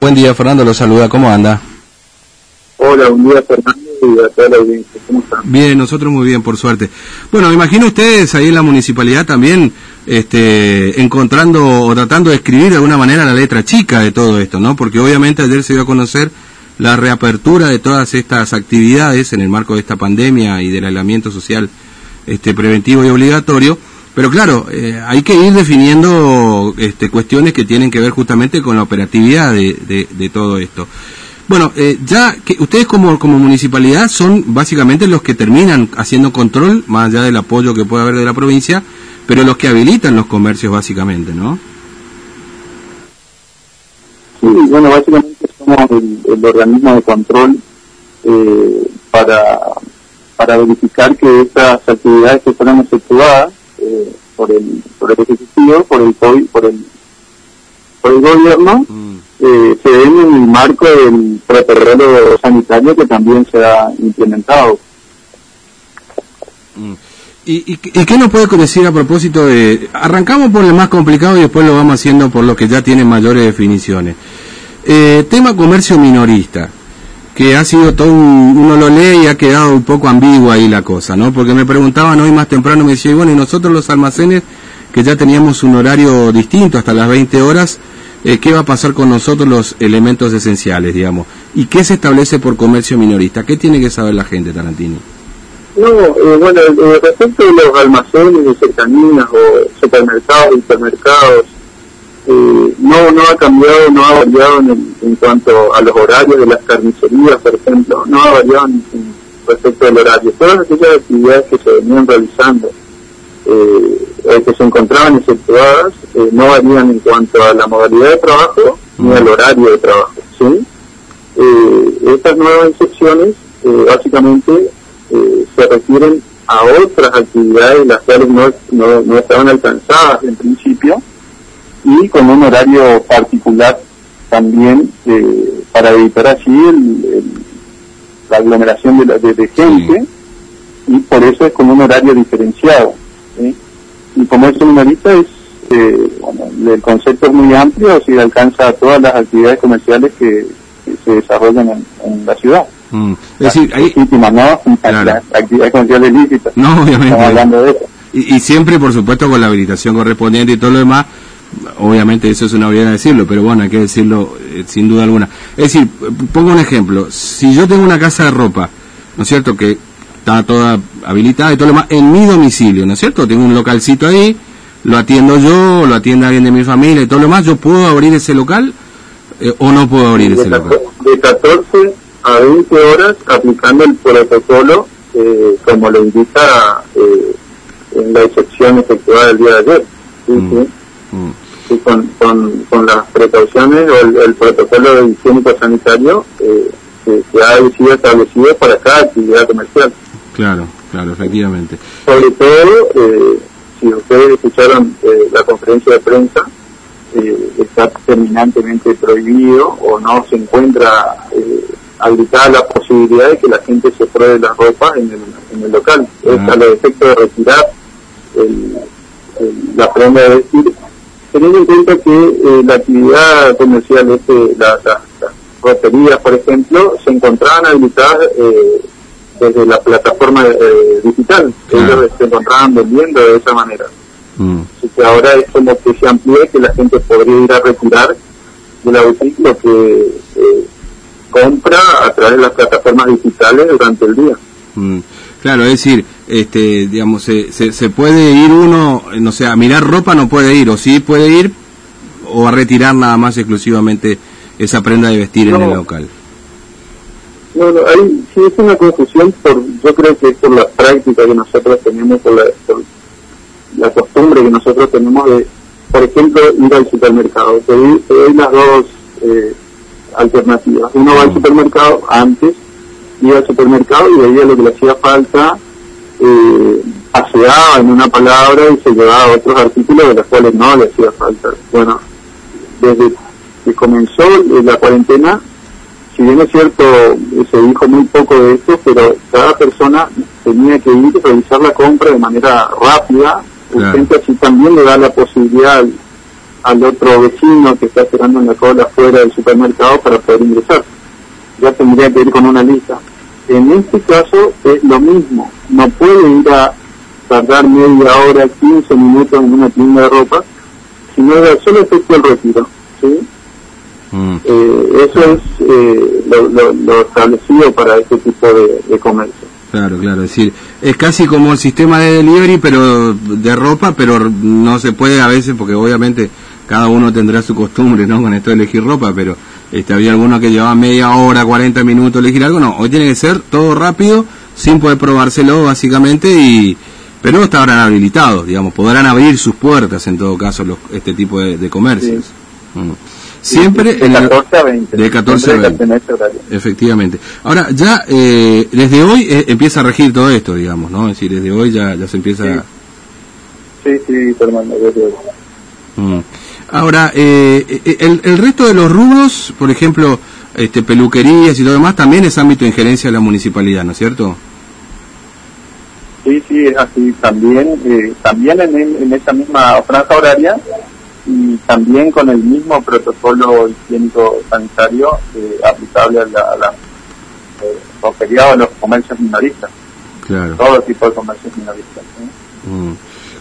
Buen día, Fernando, lo saluda, ¿cómo anda? Hola, buen día, Fernando, y a toda la audiencia, ¿cómo están? Bien, nosotros muy bien, por suerte. Bueno, me imagino ustedes ahí en la municipalidad también este, encontrando o tratando de escribir de alguna manera la letra chica de todo esto, ¿no? Porque obviamente ayer se dio a conocer la reapertura de todas estas actividades en el marco de esta pandemia y del aislamiento social este, preventivo y obligatorio pero claro, eh, hay que ir definiendo este, cuestiones que tienen que ver justamente con la operatividad de, todo esto. Bueno, eh, ya que ustedes como, como municipalidad son básicamente los que terminan haciendo control, más allá del apoyo que puede haber de la provincia, pero los que habilitan los comercios básicamente, ¿no? Sí, bueno, básicamente somos el, organismo de control eh, para, para verificar que estas actividades que fueron efectuadas eh, por el por el ejecutivo, por el por el por el gobierno, mm. eh, se ven en el marco del protocolo sanitario que también se ha implementado. Mm. ¿Y, y, qué nos puede decir a propósito de... Arrancamos por el más complicado y después lo vamos haciendo por lo que ya tienen mayores definiciones. Eh, tema comercio minorista que ha sido todo uno lo lee y ha quedado un poco ambiguo ahí la cosa, ¿no? Porque me preguntaban hoy más temprano, me decía, bueno, y nosotros los almacenes, que ya teníamos un horario distinto hasta las 20 horas, eh, ¿qué va a pasar con nosotros los elementos esenciales, digamos? ¿Y qué se establece por comercio minorista? ¿Qué tiene que saber la gente, Tarantini? No, eh, bueno, eh, respecto a los almacenes de cercanías o supermercados, hipermercados, eh, no no ha cambiado, no ha variado en, en, cuanto a los horarios de las carnicerías, por ejemplo, no ha variado respecto al horario. Todas aquellas actividades que se venían realizando eh, que se encontraban efectuadas eh, no varían en cuanto a la modalidad de trabajo ni al horario de trabajo. ¿sí? Eh, estas nuevas excepciones eh, básicamente se refieren a otras actividades las cuales no, no, no estaban alcanzadas en principio y con un horario particular también eh, para evitar así la aglomeración de, de, gente y por eso es con un horario diferenciado. Y como es minorista es, eh, bueno, el concepto es muy amplio, si alcanza a todas las actividades comerciales que, se desarrollan en, la ciudad. Mm. Es decir, ahí... ¿no? Las actividades comerciales lícitas. No, obviamente. Estamos hablando de eso. Y, y, siempre, por supuesto, con la habilitación correspondiente y todo lo demás, obviamente eso es una obviedad decirlo, pero bueno, hay que decirlo eh, sin duda alguna. Es decir, pongo un ejemplo, si yo tengo una casa de ropa, ¿no es cierto? Que está toda habilitada y todo lo demás, en mi domicilio, ¿no es cierto? Tengo un localcito ahí, lo atiendo yo, lo atiende alguien de mi familia y todo lo demás, ¿yo puedo abrir ese local eh, o no puedo abrir ese local? De 14 a 20 horas aplicando el protocolo eh, como lo indica en la excepción efectuada el día de ayer. ¿sí? Mm. Mm. con, con, con, las precauciones o el, protocolo de higiénico sanitario eh, que, ha sido establecido para cada actividad comercial. Claro, claro, efectivamente. Sobre todo, eh, si ustedes escucharon eh, la conferencia de prensa, eh, está terminantemente prohibido o no se encuentra habilitada la posibilidad de que la gente se pruebe la ropa en el, en el local. Es a los efectos de retirar el, la prenda de vestir teniendo en cuenta que eh, la actividad comercial, este, las roterías, por ejemplo, se encontraban habilitadas eh, desde la plataforma eh, digital, ellos se encontraban vendiendo de esa manera. Mm. Así que ahora es como que se amplíe que la gente podría ir a retirar de la boutique lo que compra a través de las plataformas digitales durante el día. Mm. Claro, es decir, este, digamos, se, se, puede ir uno, no sé, a mirar ropa no puede ir, o sí puede ir, o a retirar nada más exclusivamente esa prenda de vestir en el local. No, no, ahí sí es una confusión, por, yo creo que es por la práctica que nosotros tenemos, por la, la costumbre que nosotros tenemos de, por ejemplo, ir al supermercado. Te doy, las dos eh, alternativas. Uno va al mm. supermercado antes iba al supermercado y veía lo que le hacía falta, eh, paseaba en una palabra y se llevaba otros artículos de los cuales no le hacía falta. Bueno, desde que comenzó la cuarentena, si bien es cierto, se dijo muy poco de esto, pero cada persona tenía que ir a realizar la compra de manera rápida, claro. así también le da la posibilidad al otro vecino que está esperando en la cola fuera del supermercado para poder ingresar. Ya tendría que ir con una lista. En este caso es lo mismo, no puede ir a tardar media hora, 15 minutos en una tienda de ropa, sino solo efecto el retiro. ¿sí? Mm. Eh, eso es eh, lo, establecido para este tipo de, comercio. Claro, claro, es decir, es casi como el sistema de delivery, pero de ropa, pero no se puede a veces, porque obviamente cada uno tendrá su costumbre, ¿no? Con esto de elegir ropa, pero este, había algunos que llevaban media hora, 40 minutos elegir algo, no, hoy tiene que ser todo rápido, sin poder probárselo básicamente, y pero estarán habilitados, digamos, podrán abrir sus puertas en todo caso los, este tipo de, comercios. Mm. Siempre de 14 a 20. De 14 a 20. Efectivamente. Ahora, ya eh, desde hoy eh, empieza a regir todo esto, digamos, ¿no? Es decir, desde hoy ya, ya se empieza... Sí, sí, Fernando, desde hoy. Mm. Ahora, eh, el, el resto de los rubros, por ejemplo, este, peluquerías y todo demás, también es ámbito de injerencia de la municipalidad, ¿no es cierto? Sí, sí, es así. También, eh, también en, en, esa misma franja horaria y también con el mismo protocolo higiénico sanitario eh, aplicable a la, eh, a los comercios minoristas. Claro. Todo tipo de comercios minoristas. Mm.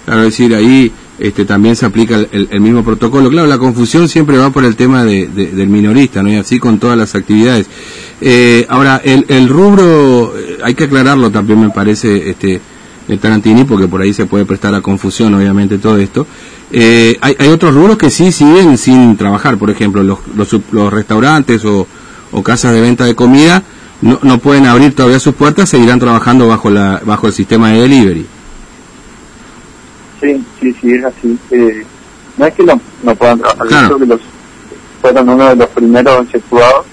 Claro, es decir, ahí este, también se aplica el, mismo protocolo. Claro, la confusión siempre va por el tema de, del minorista, ¿no? Y así con todas las actividades. Eh, ahora, el, el rubro, eh, hay que aclararlo también, me parece, este, de Tarantini, porque por ahí se puede prestar a confusión, obviamente, todo esto. Eh, hay, hay otros rubros que sí siguen sin trabajar, por ejemplo, los, los, los restaurantes o, o, casas de venta de comida no, no pueden abrir todavía sus puertas, seguirán trabajando bajo, la, bajo el sistema de delivery. Sí, sí, sí, es así. Eh, no es que no, no puedan trabajar, creo que los, fueron uno de los primeros efectuados.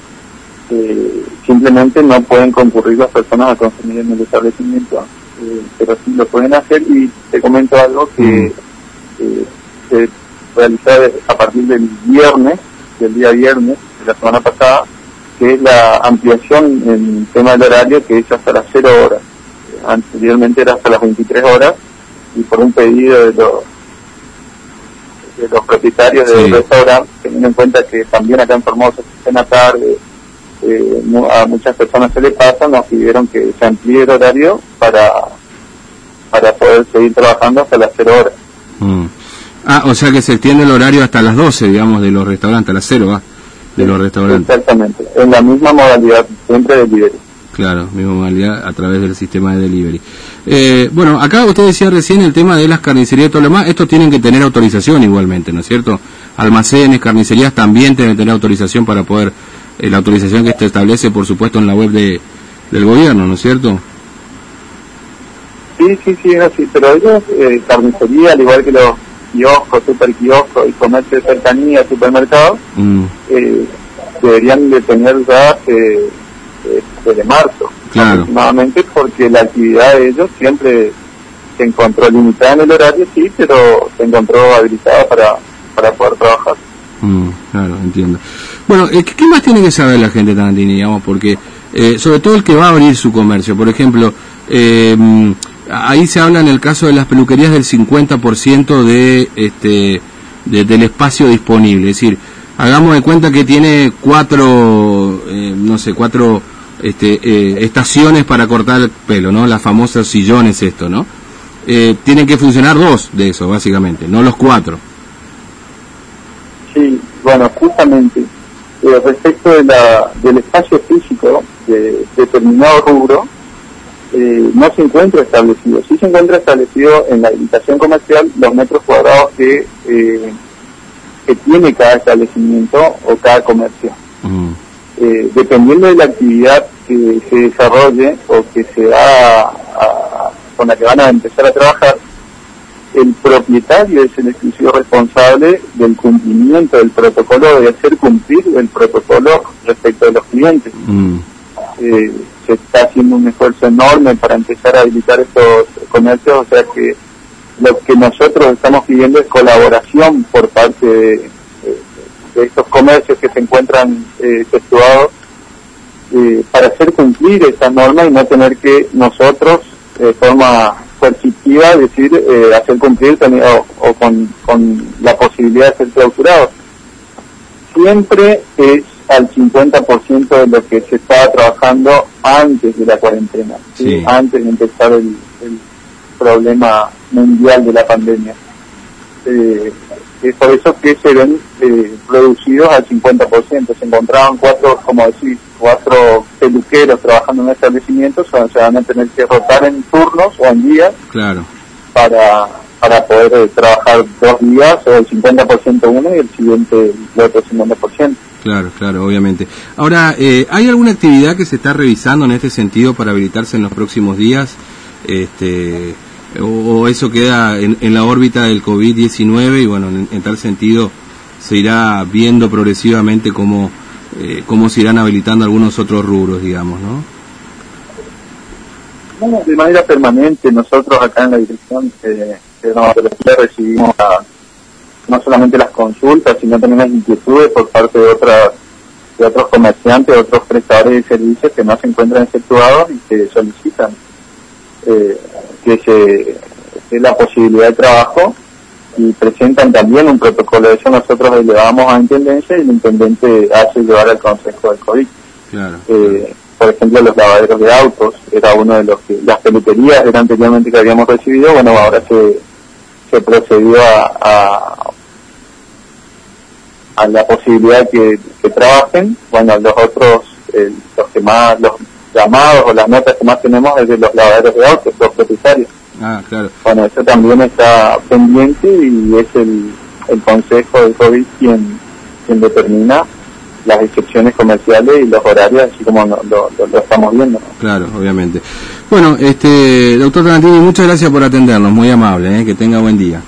Eh, simplemente no pueden concurrir las personas a consumir en el establecimiento, eh, pero sí lo pueden hacer y te comento algo que eh, se realizó a partir del viernes, del día viernes de la semana pasada, que es la ampliación en tema del horario que es hasta las 0 horas. Anteriormente era hasta las 23 horas y por un pedido de los de los propietarios del restaurante, teniendo en cuenta que también acá en Formosa en tarde eh, a muchas personas se le pasa, nos pidieron que se amplíe el horario para para poder seguir trabajando hasta las 0 horas. Mm. Ah, o sea que se extiende el horario hasta las 12, digamos, de los restaurantes, a las 0, ¿va? De los restaurantes. Exactamente, en la misma modalidad, siempre de delivery. Claro, misma modalidad a través del sistema de delivery. Eh, bueno, acá usted decía recién el tema de las carnicerías y todo lo demás. Estos tienen que tener autorización igualmente, ¿no es cierto? Almacenes, carnicerías también tienen que tener autorización para poder, eh, la autorización que se establece, por supuesto, en la web de, del gobierno, ¿no es cierto? Sí, sí, sí, es así. Pero ellos, eh, carnicería, al igual que los kioscos, super kioscos y comercio de cercanía, supermercados, mm. eh, deberían de tener ya eh, desde marzo. Claro. aproximadamente porque la actividad de ellos siempre se encontró limitada en el horario sí pero se encontró habilitada para, para poder trabajar. Mm, claro entiendo. Bueno eh, ¿qué, más tiene que saber la gente Tarantini digamos porque eh, sobre todo el que va a abrir su comercio. Por ejemplo eh, ahí se habla en el caso de las peluquerías del 50% de este de, del espacio disponible. Es decir hagamos de cuenta que tiene cuatro no sé cuatro este, eh, estaciones para cortar el pelo, ¿no? Las famosas sillones, esto, ¿no? Eh, tienen que funcionar dos de esos, básicamente, no los cuatro. Sí, bueno, justamente eh, respecto de la, del espacio físico de, determinado rubro, no se encuentra establecido. Sí se encuentra establecido en la habitación comercial los metros cuadrados que, que tiene cada establecimiento o cada comercio. Mm. dependiendo de la actividad que se desarrolle o que se va con la que van a empezar a trabajar, el propietario es el exclusivo responsable del cumplimiento del protocolo, de hacer cumplir el protocolo respecto de los clientes. Mm. Eh, se está haciendo un esfuerzo enorme para empezar a habilitar estos comercios, o sea que lo que nosotros estamos pidiendo es colaboración por parte de, estos comercios que se encuentran eh, eh, para hacer cumplir esa norma y no tener que nosotros, de forma coercitiva, decir, eh, hacer cumplir o, o con, con la posibilidad de ser clausurado. Siempre es al 50% de lo que se estaba trabajando antes de la cuarentena, antes de empezar el, problema mundial de la pandemia. Eh, es por eso que se ven eh, reducidos al 50%. Se encontraban cuatro, como decir, cuatro peluqueros trabajando en establecimientos, o se van a tener que rotar en turnos o en días claro. para, para poder eh, trabajar dos días o el 50% uno y el siguiente el otro 50%. Claro, claro, obviamente. Ahora, eh, ¿hay alguna actividad que se está revisando en este sentido para habilitarse en los próximos días? Este, o, eso queda en, la órbita del COVID-19 y bueno, en, tal sentido se irá viendo progresivamente cómo, eh, cómo se irán habilitando algunos otros rubros, digamos, ¿no? Bueno, de manera permanente, nosotros acá en la dirección eh, de recibimos a no solamente las consultas, sino también las inquietudes por parte de otras de otros comerciantes, otros prestadores de servicios que no se encuentran efectuados y que solicitan eh, que se dé la posibilidad de trabajo y presentan también un protocolo. Eso nosotros elevamos a Intendencia y el Intendente hace llevar al Consejo del COVID. Eh, por ejemplo, los lavaderos de autos, era uno de los que, las peluquerías eran anteriormente que habíamos recibido, bueno, ahora se, se procedió a, a la posibilidad que, que trabajen. Bueno, los otros, eh, los que más, los llamados o las notas que más tenemos es de los lavaderos de autos, los propietarios. Ah, claro. Bueno, eso también está pendiente y es el, el Consejo de COVID quien, quien determina las excepciones comerciales y los horarios, así como lo, lo, estamos viendo. Claro, obviamente. Bueno, este doctor Tarantini, muchas gracias por atendernos, muy amable, ¿eh? que tenga buen día.